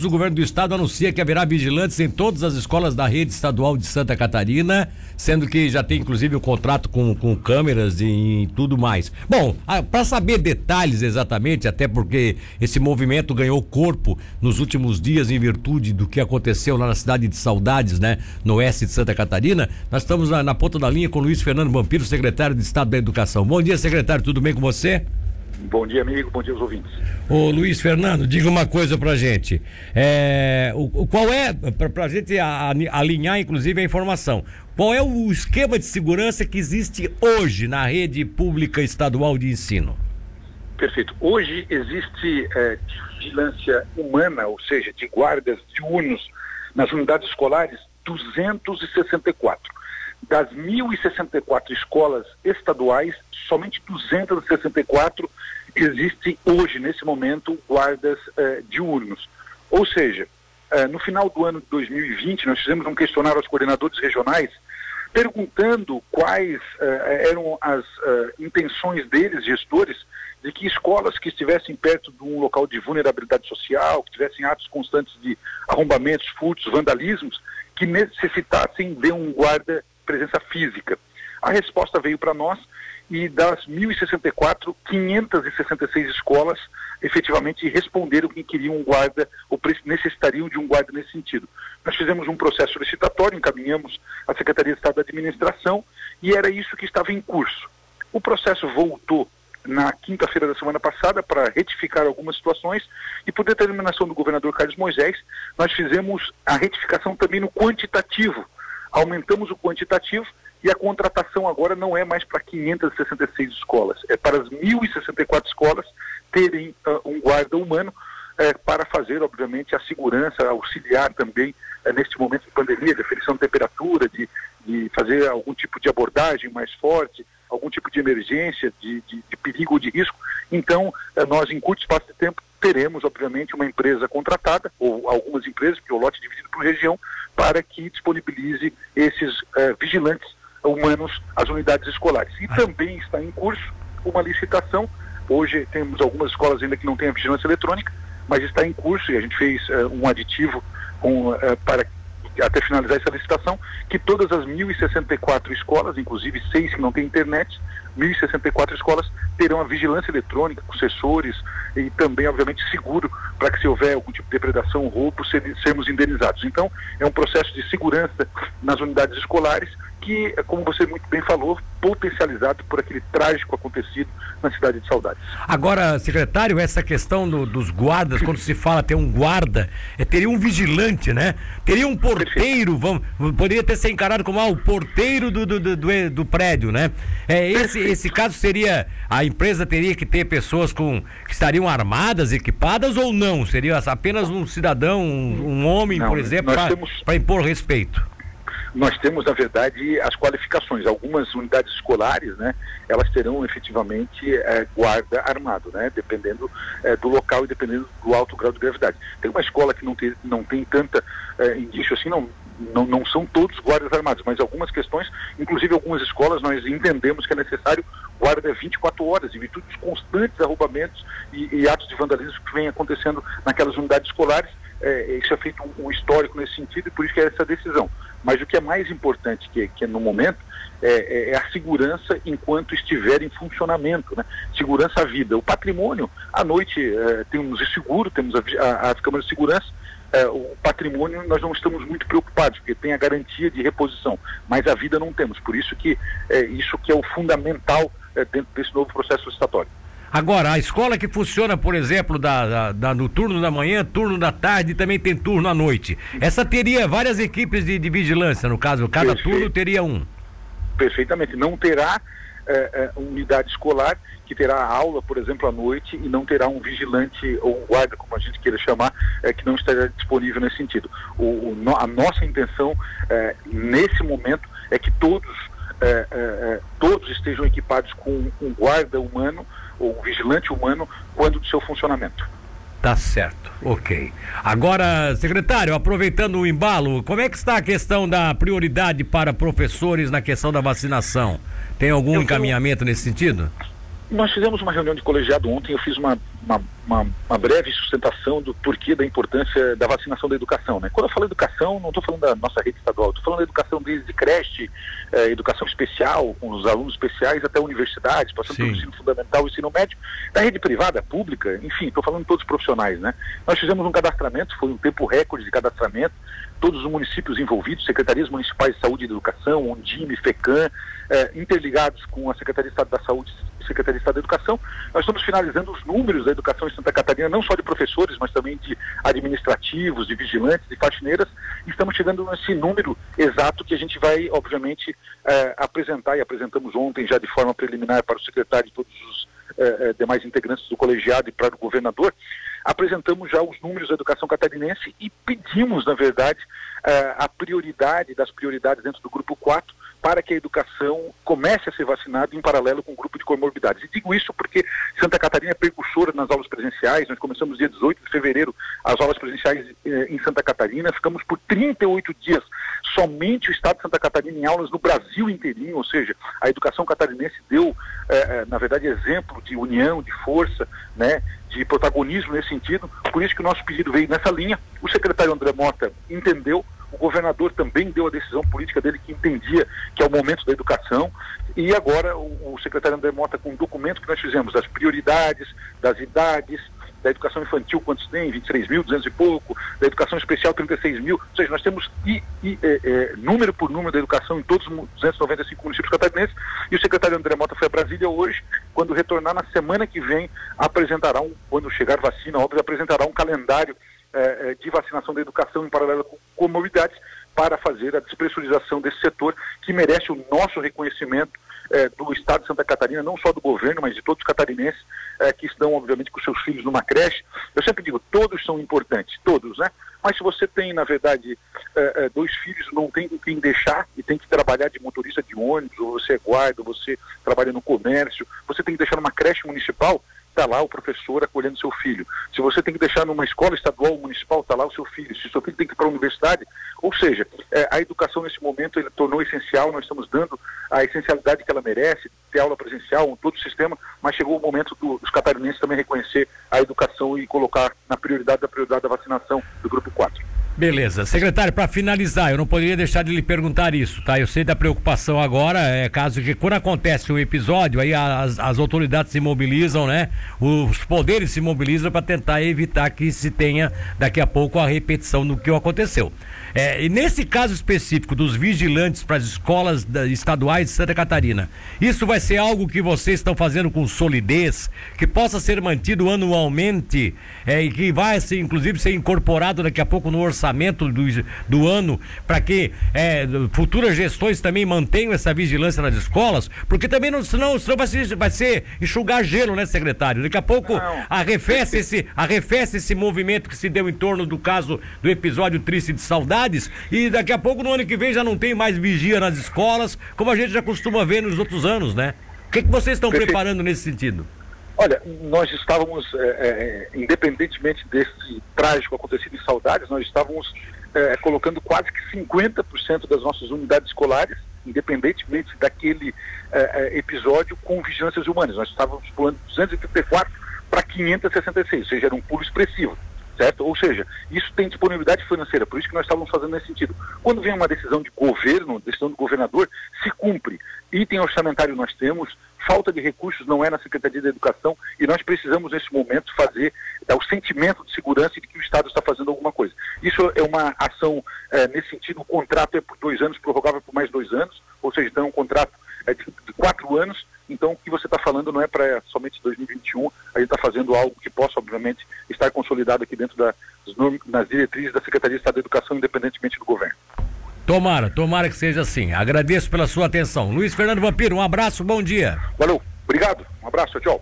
minutos, o governo do estado anuncia que haverá vigilantes em todas as escolas da rede estadual de Santa Catarina, sendo que já tem inclusive o contrato com, com câmeras e, e tudo mais. Bom, para saber detalhes exatamente, até porque esse movimento ganhou corpo nos últimos dias em virtude do que aconteceu lá na cidade de Saudades, né, no oeste de Santa Catarina, nós estamos na, na ponta da linha com o Luiz Fernando Vampiro, secretário de Estado da Educação. Bom dia, secretário, tudo bem com você? Bom dia, amigo. Bom dia aos ouvintes. Ô Luiz Fernando, diga uma coisa pra gente. É, o, qual é, pra, pra gente a, a, alinhar inclusive a informação, qual é o esquema de segurança que existe hoje na rede pública estadual de ensino? Perfeito. Hoje existe é, vigilância humana, ou seja, de guardas diurnos nas unidades escolares, 264. Das 1.064 escolas estaduais, somente 264 existem hoje, nesse momento, guardas eh, diurnos. Ou seja, eh, no final do ano de 2020, nós fizemos um questionário aos coordenadores regionais, perguntando quais eh, eram as eh, intenções deles, gestores, de que escolas que estivessem perto de um local de vulnerabilidade social, que tivessem atos constantes de arrombamentos, furtos, vandalismos, que necessitassem de um guarda presença física. A resposta veio para nós e das 1.064, 566 escolas efetivamente responderam que queriam um guarda ou necessitariam de um guarda nesse sentido. Nós fizemos um processo solicitatório, encaminhamos à Secretaria de Estado da Administração e era isso que estava em curso. O processo voltou na quinta-feira da semana passada para retificar algumas situações e por determinação do governador Carlos Moisés, nós fizemos a retificação também no quantitativo. Aumentamos o quantitativo e a contratação agora não é mais para 566 escolas, é para as 1.064 escolas terem uh, um guarda humano uh, para fazer, obviamente, a segurança, auxiliar também uh, neste momento de pandemia, de aferição de temperatura, de, de fazer algum tipo de abordagem mais forte, algum tipo de emergência, de, de, de perigo ou de risco. Então, eh, nós, em curto espaço de tempo, teremos, obviamente, uma empresa contratada, ou algumas empresas, porque o lote é dividido por região, para que disponibilize esses vigilantes humanos às unidades escolares. E também está em curso uma licitação. Hoje temos algumas escolas ainda que não têm a vigilância eletrônica, mas está em curso e a gente fez uh, um aditivo com, uh, para até finalizar essa licitação, que todas as 1.064 escolas, inclusive seis que não têm internet, 1.064 escolas terão a vigilância eletrônica, com sensores e também, obviamente, seguro para que se houver algum tipo de depredação ou roubo, sermos indenizados. Então, é um processo de segurança nas unidades escolares que, como você muito bem falou, potencializado por aquele trágico acontecido na cidade de Saudades. Agora, secretário, essa questão do, dos guardas, quando se fala ter um guarda, é, teria um vigilante, né? Teria um porteiro, vamos, poderia ter ser encarado como ah, o porteiro do, do, do, do prédio, né? É, esse, esse caso seria, a empresa teria que ter pessoas com que estariam armadas, equipadas ou não? Seria apenas um cidadão, um, um homem, não, por exemplo, para temos... impor respeito? Nós temos, na verdade, as qualificações. Algumas unidades escolares, né, elas terão efetivamente é, guarda armado, né, dependendo é, do local e dependendo do alto grau de gravidade. Tem uma escola que não tem, não tem tanta é, indício assim, não, não, não são todos guardas armados, mas algumas questões, inclusive algumas escolas, nós entendemos que é necessário guarda 24 horas, em virtude dos constantes arrombamentos e, e atos de vandalismo que vem acontecendo naquelas unidades escolares. É, isso é feito um, um histórico nesse sentido e por isso que é essa decisão. Mas o que é mais importante que, que no momento é, é, é, a segurança enquanto estiver em funcionamento, né? segurança à vida. O patrimônio, à noite é, temos o seguro, temos a, a, as câmeras de segurança, é, o patrimônio nós não estamos muito preocupados, porque tem a garantia de reposição, mas a vida não temos. Por isso que é isso que é o fundamental é, dentro desse novo processo licitatório. Agora, a escola que funciona, por exemplo, da, da, da, no turno da manhã, turno da tarde e também tem turno à noite. Essa teria várias equipes de, de vigilância, no caso, cada Perfeito. turno teria um. Perfeitamente. Não terá é, é, unidade escolar que terá aula, por exemplo, à noite e não terá um vigilante ou um guarda, como a gente queira chamar, é, que não estará disponível nesse sentido. O, o, a nossa intenção é, nesse momento é que todos, é, todos estejam equipados com um guarda humano o vigilante humano quando do seu funcionamento. Tá certo, ok. Agora, secretário, aproveitando o embalo, como é que está a questão da prioridade para professores na questão da vacinação? Tem algum eu encaminhamento nesse sentido? Nós fizemos uma reunião de colegiado ontem, eu fiz uma, uma, uma, uma, breve sustentação do porquê da importância da vacinação da educação. Né? Quando eu falo educação, não estou falando da nossa rede estadual, estou falando da educação desde creche, eh, educação especial, com os alunos especiais até universidades, passando Sim. pelo ensino fundamental ensino médio, da rede privada, pública, enfim, estou falando de todos os profissionais. Né? Nós fizemos um cadastramento, foi um tempo recorde de cadastramento, todos os municípios envolvidos, secretarias municipais de saúde e educação, Undime, FECAM, eh, interligados com a Secretaria de Estado da Saúde e Secretaria de Estado da Educação. Nós estamos finalizando os números da educação em Santa Catarina, não só de professores, mas também de administrativos, de vigilantes, de faxineiras. Estamos chegando nesse número exato que a gente vai, obviamente, eh, apresentar, e apresentamos ontem já de forma preliminar para o secretário e todos os eh, demais integrantes do colegiado e para o governador, apresentamos já os números da educação catarinense e pedimos, na verdade, uh, a prioridade das prioridades dentro do grupo 4 para que a educação comece a ser vacinada em paralelo com o grupo de comorbidades. E digo isso porque Santa Catarina é precursora nas aulas presenciais, nós começamos dia 18 de fevereiro as aulas presenciais eh, em Santa Catarina, ficamos por 38 dias somente o Estado de Santa Catarina em aulas no Brasil inteirinho, ou seja, a educação catarinense deu, eh, eh na verdade, exemplo de união, de força, né, de protagonismo nesse sentido, por isso que o nosso pedido veio nessa linha. O secretário André Mota entendeu, o governador também deu a decisão política dele que entendia que é o momento da educação. E agora o, o secretário André Mota, com um documento que nós fizemos, das prioridades, das idades, da educação infantil, quantos tem? 23 mil, 200 e pouco, da educação especial, 36 mil. Ou seja, nós temos i, i, é, é, número por número da educação em todos os 295 municípios catarinenses. E o secretário André Mota foi a Brasília hoje, quando retornar na semana que vem, apresentará, um, quando chegar vacina, óbvio, apresentará um calendário é de vacinação da educação em paralelo com comorbidades para fazer a despressurização desse setor que merece o nosso reconhecimento é, do Estado de Santa Catarina, não só do governo, mas de todos os catarinenses é, que estão, obviamente, com seus filhos numa creche. Eu sempre digo, todos são importantes, todos, né? Mas se você tem, na verdade, dois filhos, não tem com quem deixar e tem que trabalhar de motorista de ônibus, ou você é guarda, ou você trabalha no comércio, você tem que deixar numa creche municipal, está lá o professor acolhendo seu filho. Se você tem que deixar numa escola estadual ou municipal, está lá o seu filho. Se seu filho tem que ir para a universidade, ou seja, é, a educação nesse momento ele tornou essencial, nós estamos dando a essencialidade que ela merece, ter aula presencial, todo o sistema, mas chegou o momento dos catarinenses também reconhecer a educação e colocar na prioridade da prioridade da vacinação do grupo 4. Beleza. Secretário, para finalizar, eu não poderia deixar de lhe perguntar isso, tá? Eu sei da preocupação agora, é caso que quando acontece um episódio, aí as, as autoridades se mobilizam, né? Os poderes se mobilizam para tentar evitar que se tenha daqui a pouco a repetição do que aconteceu. É, e nesse caso específico dos vigilantes para as escolas da, estaduais de Santa Catarina, isso vai ser algo que vocês estão fazendo com solidez, que possa ser mantido anualmente é, e que vai ser, inclusive, ser incorporado daqui a pouco no orçamento do, do ano, para que é, futuras gestões também mantenham essa vigilância nas escolas, porque também não, senão, senão vai, ser, vai ser enxugar gelo, né, secretário? Daqui a pouco arrefece esse, arrefece esse movimento que se deu em torno do caso do episódio triste de saudade e daqui a pouco no ano que vem já não tem mais vigia nas escolas, como a gente já costuma ver nos outros anos, né? O que, que vocês estão Perfeito. preparando nesse sentido? Olha, nós estávamos, é, é, independentemente desse trágico acontecido em Saudades, nós estávamos é, colocando quase que 50% das nossas unidades escolares, independentemente daquele é, é, episódio, com vigilâncias humanas. Nós estávamos pulando 234 para 566, ou seja, era um pulo expressivo certo? Ou seja, isso tem disponibilidade financeira, por isso que nós estávamos fazendo nesse sentido. Quando vem uma decisão de governo, decisão do governador, se cumpre. Item orçamentário nós temos, falta de recursos não é na Secretaria da Educação e nós precisamos nesse momento fazer, dar o sentimento de segurança de que o Estado está fazendo alguma coisa. Isso é uma ação é, nesse sentido, o contrato é por dois anos, prorrogável por mais dois anos, ou seja, então é um contrato é, de, de quatro anos, então, o que você está falando não é para somente 2021, a gente está fazendo algo que possa, obviamente, estar consolidado aqui dentro das, nas diretrizes da Secretaria de Estado da Educação, independentemente do governo. Tomara, tomara que seja assim. Agradeço pela sua atenção. Luiz Fernando Vampiro, um abraço, bom dia. Valeu, obrigado, um abraço, tchau.